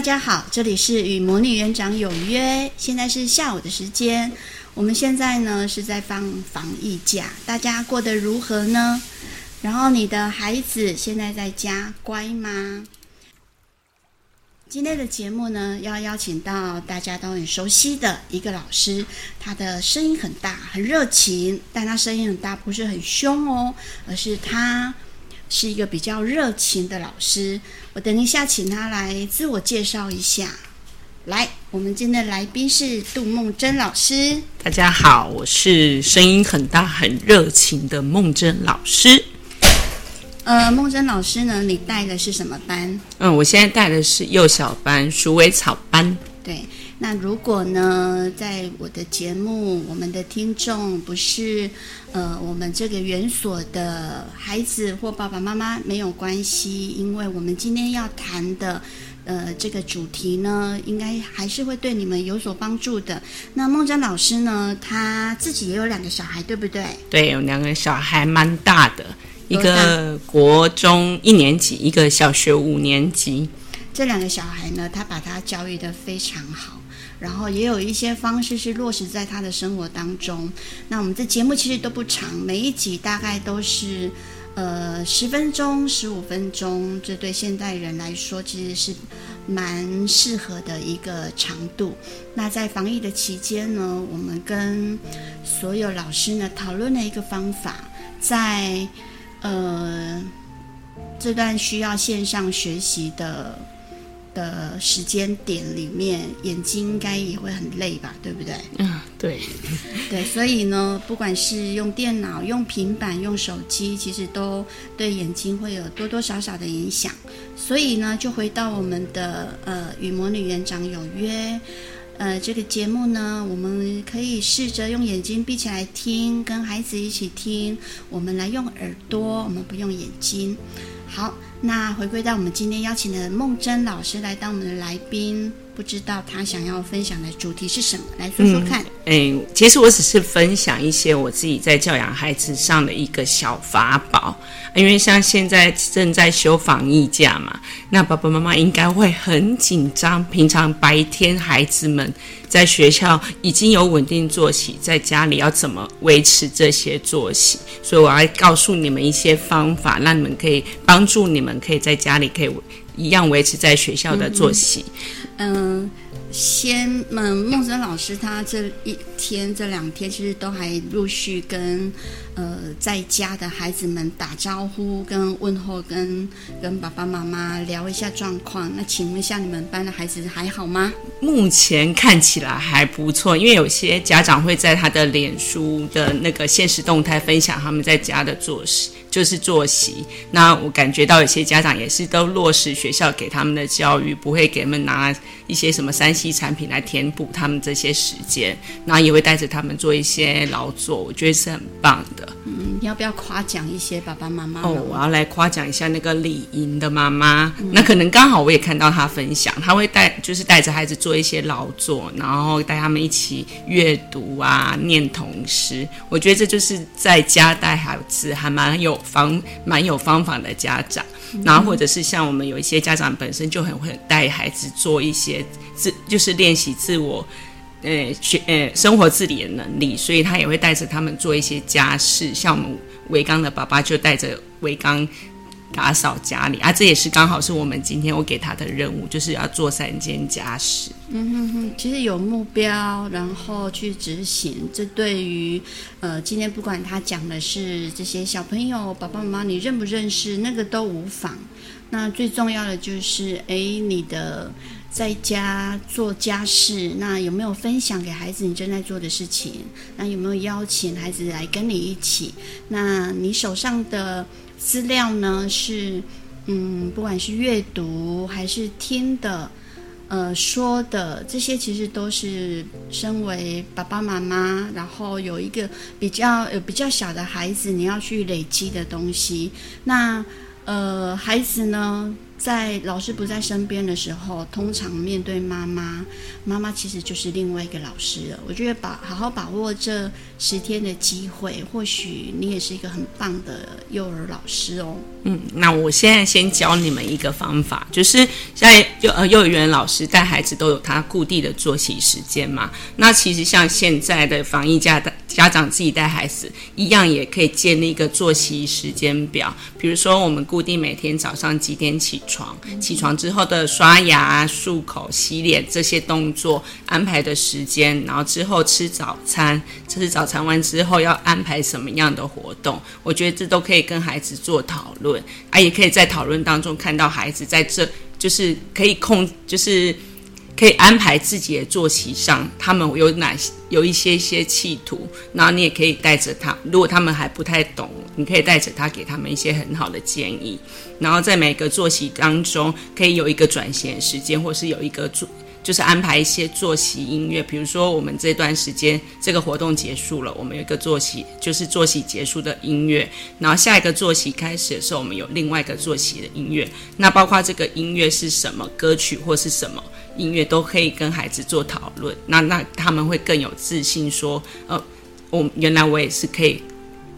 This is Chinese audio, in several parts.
大家好，这里是与魔女园长有约，现在是下午的时间。我们现在呢是在放防疫假，大家过得如何呢？然后你的孩子现在在家乖吗？今天的节目呢，要邀请到大家都很熟悉的一个老师，他的声音很大，很热情，但他声音很大不是很凶哦，而是他。是一个比较热情的老师，我等一下请他来自我介绍一下。来，我们今天的来宾是杜梦珍老师。大家好，我是声音很大、很热情的梦珍老师。呃，梦珍老师呢，你带的是什么班？嗯，我现在带的是幼小班、鼠尾草班。对。那如果呢，在我的节目，我们的听众不是呃我们这个园所的孩子或爸爸妈妈，没有关系，因为我们今天要谈的呃这个主题呢，应该还是会对你们有所帮助的。那梦真老师呢，他自己也有两个小孩，对不对？对，有两个小孩，蛮大的，一个国中一年级，一个小学五年级。这两个小孩呢，他把他教育的非常好。然后也有一些方式是落实在他的生活当中。那我们这节目其实都不长，每一集大概都是呃十分钟、十五分钟，这对现代人来说其实是蛮适合的一个长度。那在防疫的期间呢，我们跟所有老师呢讨论了一个方法，在呃这段需要线上学习的。的时间点里面，眼睛应该也会很累吧，对不对？嗯，对，对，所以呢，不管是用电脑、用平板、用手机，其实都对眼睛会有多多少少的影响。所以呢，就回到我们的呃与魔女园长有约，呃这个节目呢，我们可以试着用眼睛闭起来听，跟孩子一起听。我们来用耳朵，我们不用眼睛。好。那回归到我们今天邀请的梦真老师来当我们的来宾，不知道他想要分享的主题是什么？来说说看。嗯，哎，其实我只是分享一些我自己在教养孩子上的一个小法宝，因为像现在正在休防疫假嘛，那爸爸妈妈应该会很紧张。平常白天孩子们在学校已经有稳定作息，在家里要怎么维持这些作息？所以我要告诉你们一些方法，让你们可以帮助你们。可以在家里可以一样维持在学校的作息。嗯，嗯，先，嗯，梦真老师他这一天这两天其实都还陆续跟呃在家的孩子们打招呼、跟问候、跟跟爸爸妈妈聊一下状况。那请问一下，你们班的孩子还好吗？目前看起来还不错，因为有些家长会在他的脸书的那个限时动态分享他们在家的作息。就是作息，那我感觉到有些家长也是都落实学校给他们的教育，不会给他们拿一些什么三 C 产品来填补他们这些时间，那也会带着他们做一些劳作，我觉得是很棒的。嗯，要不要夸奖一些爸爸妈妈？哦，我要来夸奖一下那个李莹的妈妈，嗯、那可能刚好我也看到她分享，她会带就是带着孩子做一些劳作，然后带他们一起阅读啊，念童诗。我觉得这就是在家带孩子还蛮有。方蛮有方法的家长，然后或者是像我们有一些家长本身就很会带孩子做一些自，就是练习自我，呃学呃生活自理的能力，所以他也会带着他们做一些家事，像我们维刚的爸爸就带着维刚。打扫家里啊，这也是刚好是我们今天我给他的任务，就是要做三件家事。嗯哼哼，其实有目标，然后去执行，这对于呃，今天不管他讲的是这些小朋友，爸爸妈妈你认不认识，那个都无妨。那最重要的就是，哎，你的在家做家事，那有没有分享给孩子你正在做的事情？那有没有邀请孩子来跟你一起？那你手上的。资料呢是，嗯，不管是阅读还是听的，呃，说的这些，其实都是身为爸爸妈妈，然后有一个比较有比较小的孩子，你要去累积的东西。那呃，孩子呢，在老师不在身边的时候，通常面对妈妈，妈妈其实就是另外一个老师了。我觉得把好好把握这十天的机会，或许你也是一个很棒的幼儿老师哦。嗯，那我现在先教你们一个方法，就是在幼呃幼儿园老师带孩子都有他固定的作息时间嘛。那其实像现在的防疫家的家长自己带孩子一样，也可以建立一个作息时间表。比如说，我们固定每天早上几点起床，起床之后的刷牙、漱口、洗脸这些动作安排的时间，然后之后吃早餐，吃早餐完之后要安排什么样的活动，我觉得这都可以跟孩子做讨论啊，也可以在讨论当中看到孩子在这就是可以控，就是。可以安排自己的坐席上，他们有哪些有一些些企图，然后你也可以带着他。如果他们还不太懂，你可以带着他，给他们一些很好的建议。然后在每个坐席当中，可以有一个转闲时间，或是有一个做，就是安排一些作息音乐。比如说，我们这段时间这个活动结束了，我们有一个作息，就是作息结束的音乐。然后下一个作息开始的时候，我们有另外一个作息的音乐。那包括这个音乐是什么歌曲或是什么？音乐都可以跟孩子做讨论，那那他们会更有自信，说，呃，我原来我也是可以，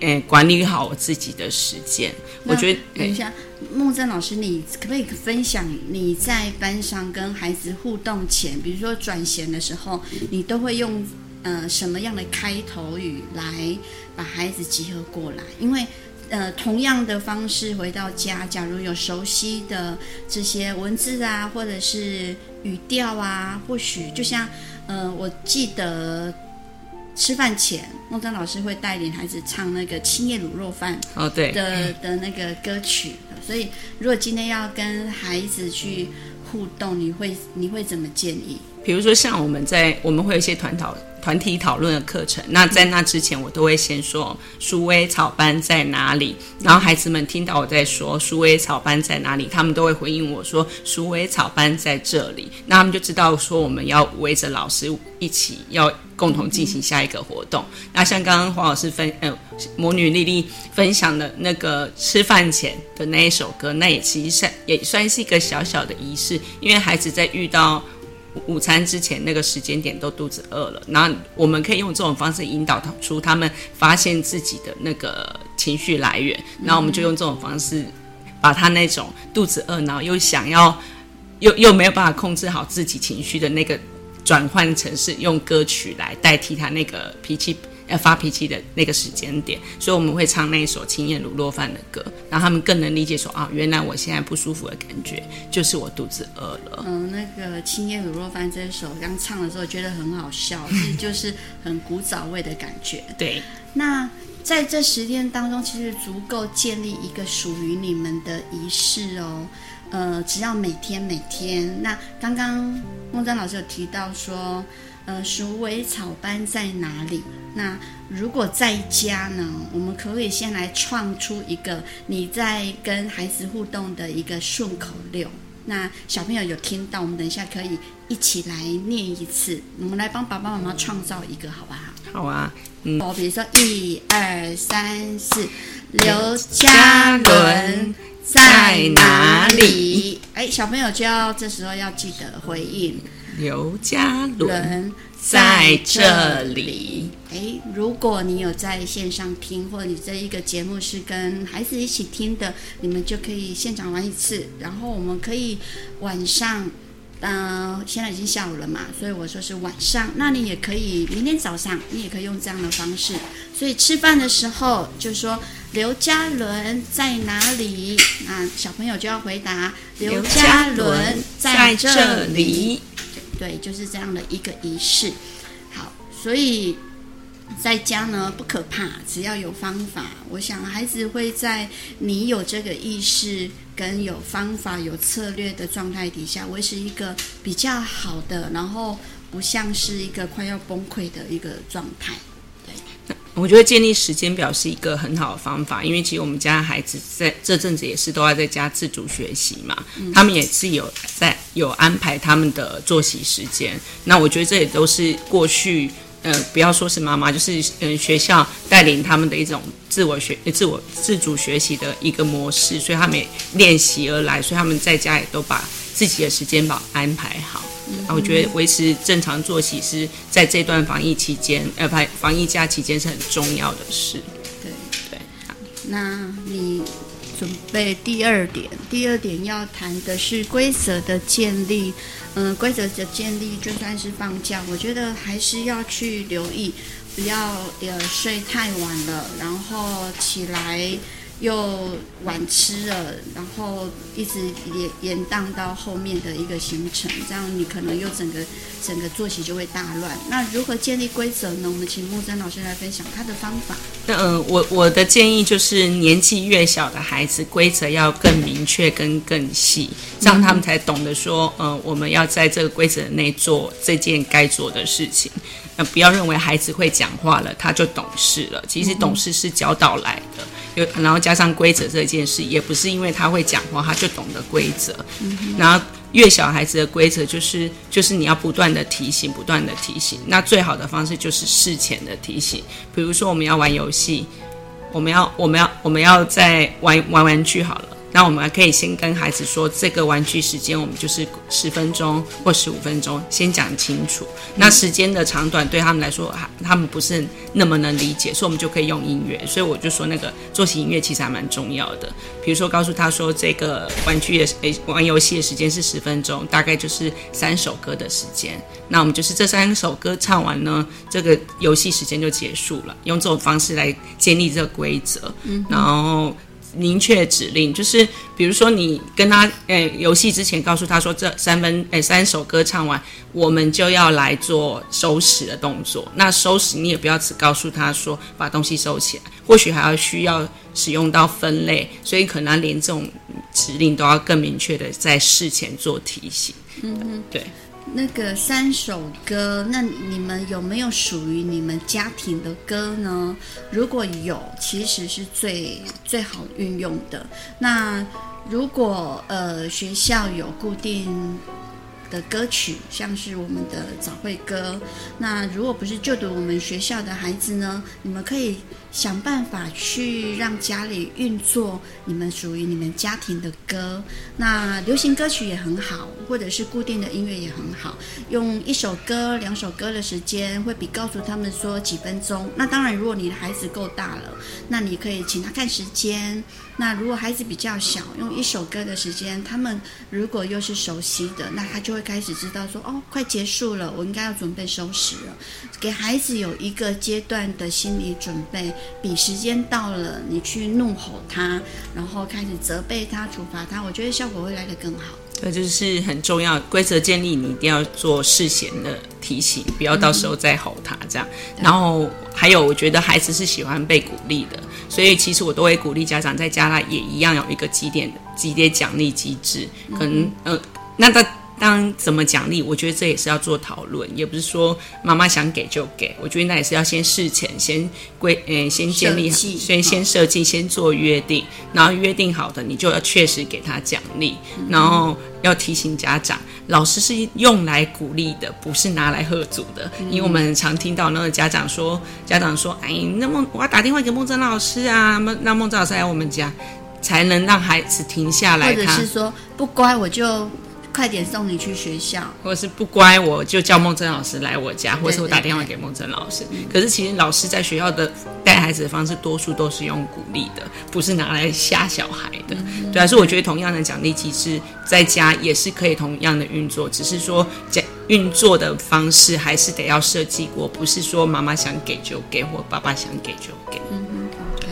呃，管理好我自己的时间。我觉得，等一下，孟真老师，你可不可以分享你在班上跟孩子互动前，比如说转衔的时候，你都会用呃什么样的开头语来把孩子集合过来？因为呃，同样的方式回到家，假如有熟悉的这些文字啊，或者是语调啊，或许就像呃，我记得吃饭前，孟真老师会带领孩子唱那个青叶卤肉饭哦，对的的那个歌曲。所以，如果今天要跟孩子去互动，你会你会怎么建议？比如说，像我们在我们会有一些团讨。团体讨论的课程，那在那之前，我都会先说“鼠尾草班在哪里”，然后孩子们听到我在说“鼠尾草班在哪里”，他们都会回应我说“鼠尾草班在这里”，那他们就知道说我们要围着老师一起要共同进行下一个活动。那像刚刚黄老师分呃魔女莉莉分享的那个吃饭前的那一首歌，那也其实算也算是一个小小的仪式，因为孩子在遇到。午餐之前那个时间点都肚子饿了，然后我们可以用这种方式引导出他们发现自己的那个情绪来源，然后我们就用这种方式把他那种肚子饿，然后又想要又又没有办法控制好自己情绪的那个转换成是用歌曲来代替他那个脾气。要发脾气的那个时间点，所以我们会唱那一首青叶卤肉饭的歌，然后他们更能理解说啊，原来我现在不舒服的感觉就是我肚子饿了。嗯，那个青叶卤肉饭这一首刚唱的时候觉得很好笑，是 就是很古早味的感觉。对，那在这十天当中，其实足够建立一个属于你们的仪式哦。呃，只要每天每天，那刚刚孟章老师有提到说。呃，鼠尾草班在哪里？那如果在家呢？我们可不可以先来创出一个你在跟孩子互动的一个顺口溜？那小朋友有听到，我们等一下可以一起来念一次。我们来帮爸爸妈妈创造一个，好不好？好啊。嗯。我，比如说一二三四，刘嘉伦在哪里？哎，小朋友就要这时候要记得回应。刘嘉伦在这里。诶，如果你有在线上听，或者你这一个节目是跟孩子一起听的，你们就可以现场玩一次。然后我们可以晚上，嗯、呃，现在已经下午了嘛，所以我说是晚上。那你也可以明天早上，你也可以用这样的方式。所以吃饭的时候就说刘嘉伦在哪里？那小朋友就要回答刘嘉伦在这里。对，就是这样的一个仪式。好，所以在家呢不可怕，只要有方法。我想孩子会在你有这个意识跟有方法、有策略的状态底下，维持一个比较好的，然后不像是一个快要崩溃的一个状态。对我觉得建立时间表是一个很好的方法，因为其实我们家孩子在这阵子也是都要在家自主学习嘛，嗯、他们也是有在有安排他们的作息时间。那我觉得这也都是过去呃，不要说是妈妈，就是嗯、呃，学校带领他们的一种自我学、自我自主学习的一个模式，所以他们也练习而来，所以他们在家也都把自己的时间表安排好。嗯，我觉得维持正常作息是在这段防疫期间，呃，防防疫假期间是很重要的事。对对，那你准备第二点，第二点要谈的是规则的建立。嗯，规则的建立，就算是放假，我觉得还是要去留意，不要呃睡太晚了，然后起来。又晚吃了，然后一直延延宕到后面的一个行程，这样你可能又整个整个作息就会大乱。那如何建立规则呢？我们请木真老师来分享他的方法。那嗯、我我的建议就是年纪越小的孩子，规则要更明确跟更细，这样他们才懂得说，嗯、我们要在这个规则内做这件该做的事情。那、不要认为孩子会讲话了，他就懂事了。其实懂事是教导来的。有，然后加上规则这件事，也不是因为他会讲话，他就懂得规则。嗯、然后越小孩子的规则，就是就是你要不断的提醒，不断的提醒。那最好的方式就是事前的提醒。比如说我们要玩游戏，我们要我们要我们要在玩玩玩具好了。那我们还可以先跟孩子说，这个玩具时间我们就是十分钟或十五分钟，先讲清楚。那时间的长短对他们来说，他们不是那么能理解，所以我们就可以用音乐。所以我就说，那个作息音乐其实还蛮重要的。比如说，告诉他说，这个玩具的诶玩游戏的时间是十分钟，大概就是三首歌的时间。那我们就是这三首歌唱完呢，这个游戏时间就结束了。用这种方式来建立这个规则，嗯，然后。明确指令就是，比如说你跟他诶游戏之前告诉他说，这三分诶三首歌唱完，我们就要来做收拾的动作。那收拾你也不要只告诉他说把东西收起来，或许还要需要使用到分类，所以可能连这种指令都要更明确的在事前做提醒。嗯嗯，对。那个三首歌，那你们有没有属于你们家庭的歌呢？如果有，其实是最最好运用的。那如果呃学校有固定的歌曲，像是我们的早会歌，那如果不是就读我们学校的孩子呢，你们可以。想办法去让家里运作你们属于你们家庭的歌，那流行歌曲也很好，或者是固定的音乐也很好。用一首歌、两首歌的时间，会比告诉他们说几分钟。那当然，如果你的孩子够大了，那你可以请他看时间。那如果孩子比较小，用一首歌的时间，他们如果又是熟悉的，那他就会开始知道说：哦，快结束了，我应该要准备收拾了。给孩子有一个阶段的心理准备。比时间到了，你去怒吼他，然后开始责备他、处罚他，我觉得效果会来得更好。对，就是很重要。规则建立，你一定要做事前的提醒，不要到时候再吼他这样。嗯、然后还有，我觉得孩子是喜欢被鼓励的，所以其实我都会鼓励家长在家里也一样有一个几点几点奖励机制。可能，呃，那他。当怎么奖励？我觉得这也是要做讨论，也不是说妈妈想给就给。我觉得那也是要先事前先规，呃，先建立好，先先设计，先做约定，然后约定好的，你就要确实给他奖励，然后要提醒家长，老师是用来鼓励的，不是拿来喝阻的。因为我们常听到那个家长说，家长说，哎，那么我要打电话给孟真老师啊，让孟真老师来我们家，才能让孩子停下来。或者是说不乖我就。快点送你去学校，或者是不乖，我就叫梦真老师来我家，或者是我打电话给梦真老师。对对对。可是其实老师在学校的带孩子的方式，多数都是用鼓励的，不是拿来吓小孩的。嗯、对啊，所以我觉得同样的奖励机制，在家也是可以同样的运作，只是说讲运作的方式还是得要设计过，不是说妈妈想给就给，或爸爸想给就给。嗯，OK，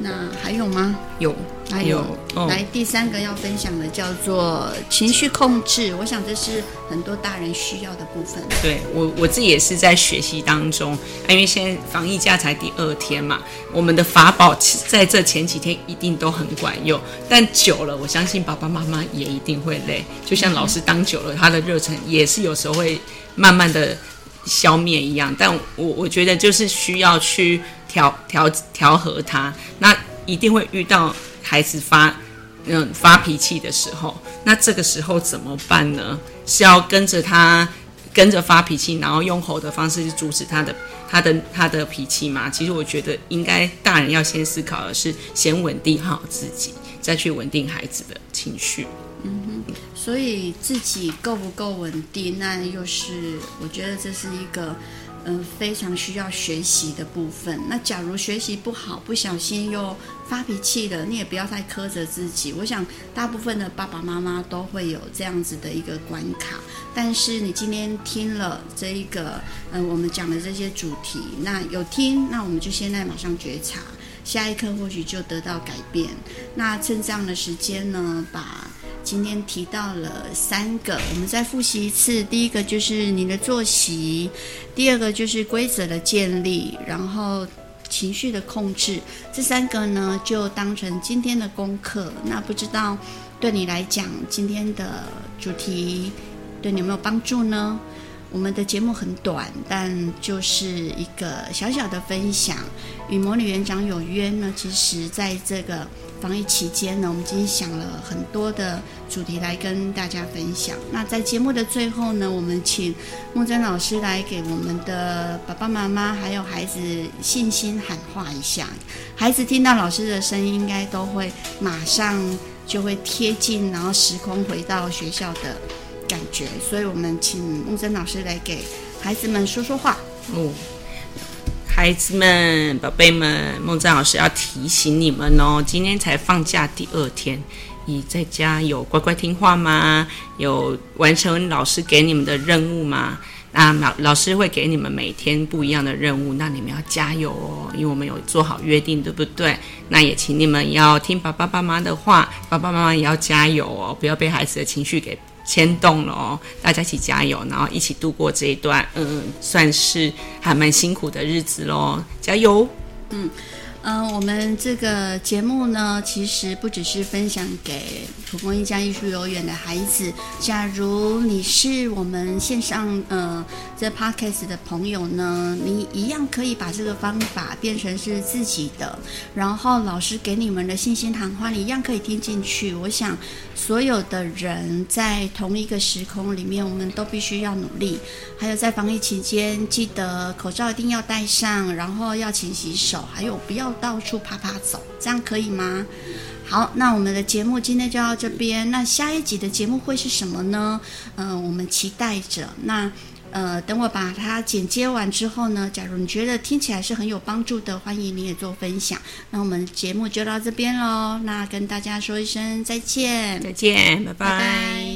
那还有吗？有，还有。哦、来，第三个要分享的叫做情绪控制。我想这是很多大人需要的部分。对我，我自己也是在学习当中。因为现在防疫假才第二天嘛，我们的法宝在这前几天一定都很管用。但久了，我相信爸爸妈妈也一定会累。就像老师当久了，他的热忱也是有时候会慢慢的消灭一样。但我我觉得就是需要去。调调调和它，那一定会遇到孩子发嗯发脾气的时候，那这个时候怎么办呢？是要跟着他跟着发脾气，然后用吼的方式去阻止他的他的他的脾气吗？其实我觉得应该大人要先思考的是，先稳定好自己，再去稳定孩子的情绪。嗯哼，所以自己够不够稳定，那又是我觉得这是一个。嗯，非常需要学习的部分。那假如学习不好，不小心又发脾气了，你也不要太苛责自己。我想，大部分的爸爸妈妈都会有这样子的一个关卡。但是你今天听了这一个，嗯，我们讲的这些主题，那有听，那我们就现在马上觉察，下一刻或许就得到改变。那趁这样的时间呢，把。今天提到了三个，我们再复习一次。第一个就是你的作息，第二个就是规则的建立，然后情绪的控制。这三个呢，就当成今天的功课。那不知道对你来讲，今天的主题对你有没有帮助呢？我们的节目很短，但就是一个小小的分享。与魔女园长有约呢，其实在这个。防疫期间呢，我们今天想了很多的主题来跟大家分享。那在节目的最后呢，我们请木真老师来给我们的爸爸妈妈还有孩子信心喊话一下。孩子听到老师的声音，应该都会马上就会贴近，然后时空回到学校的感觉。所以我们请木真老师来给孩子们说说话。嗯。孩子们、宝贝们，梦真老师要提醒你们哦，今天才放假第二天，你在家有乖乖听话吗？有完成老师给你们的任务吗？那老老师会给你们每天不一样的任务，那你们要加油哦，因为我们有做好约定，对不对？那也请你们要听爸爸妈妈的话，爸爸妈妈也要加油哦，不要被孩子的情绪给。牵动了哦，大家一起加油，然后一起度过这一段，嗯，算是还蛮辛苦的日子喽，加油，嗯。嗯、呃，我们这个节目呢，其实不只是分享给蒲公英家艺术幼儿园的孩子。假如你是我们线上呃这 podcast 的朋友呢，你一样可以把这个方法变成是自己的，然后老师给你们的信心谈话，你一样可以听进去。我想，所有的人在同一个时空里面，我们都必须要努力。还有在防疫期间，记得口罩一定要戴上，然后要勤洗手，还有不要。到处爬爬走，这样可以吗？好，那我们的节目今天就到这边。那下一集的节目会是什么呢？嗯、呃，我们期待着。那呃，等我把它剪接完之后呢，假如你觉得听起来是很有帮助的，欢迎你也做分享。那我们节目就到这边喽。那跟大家说一声再见，再见，拜拜。拜拜。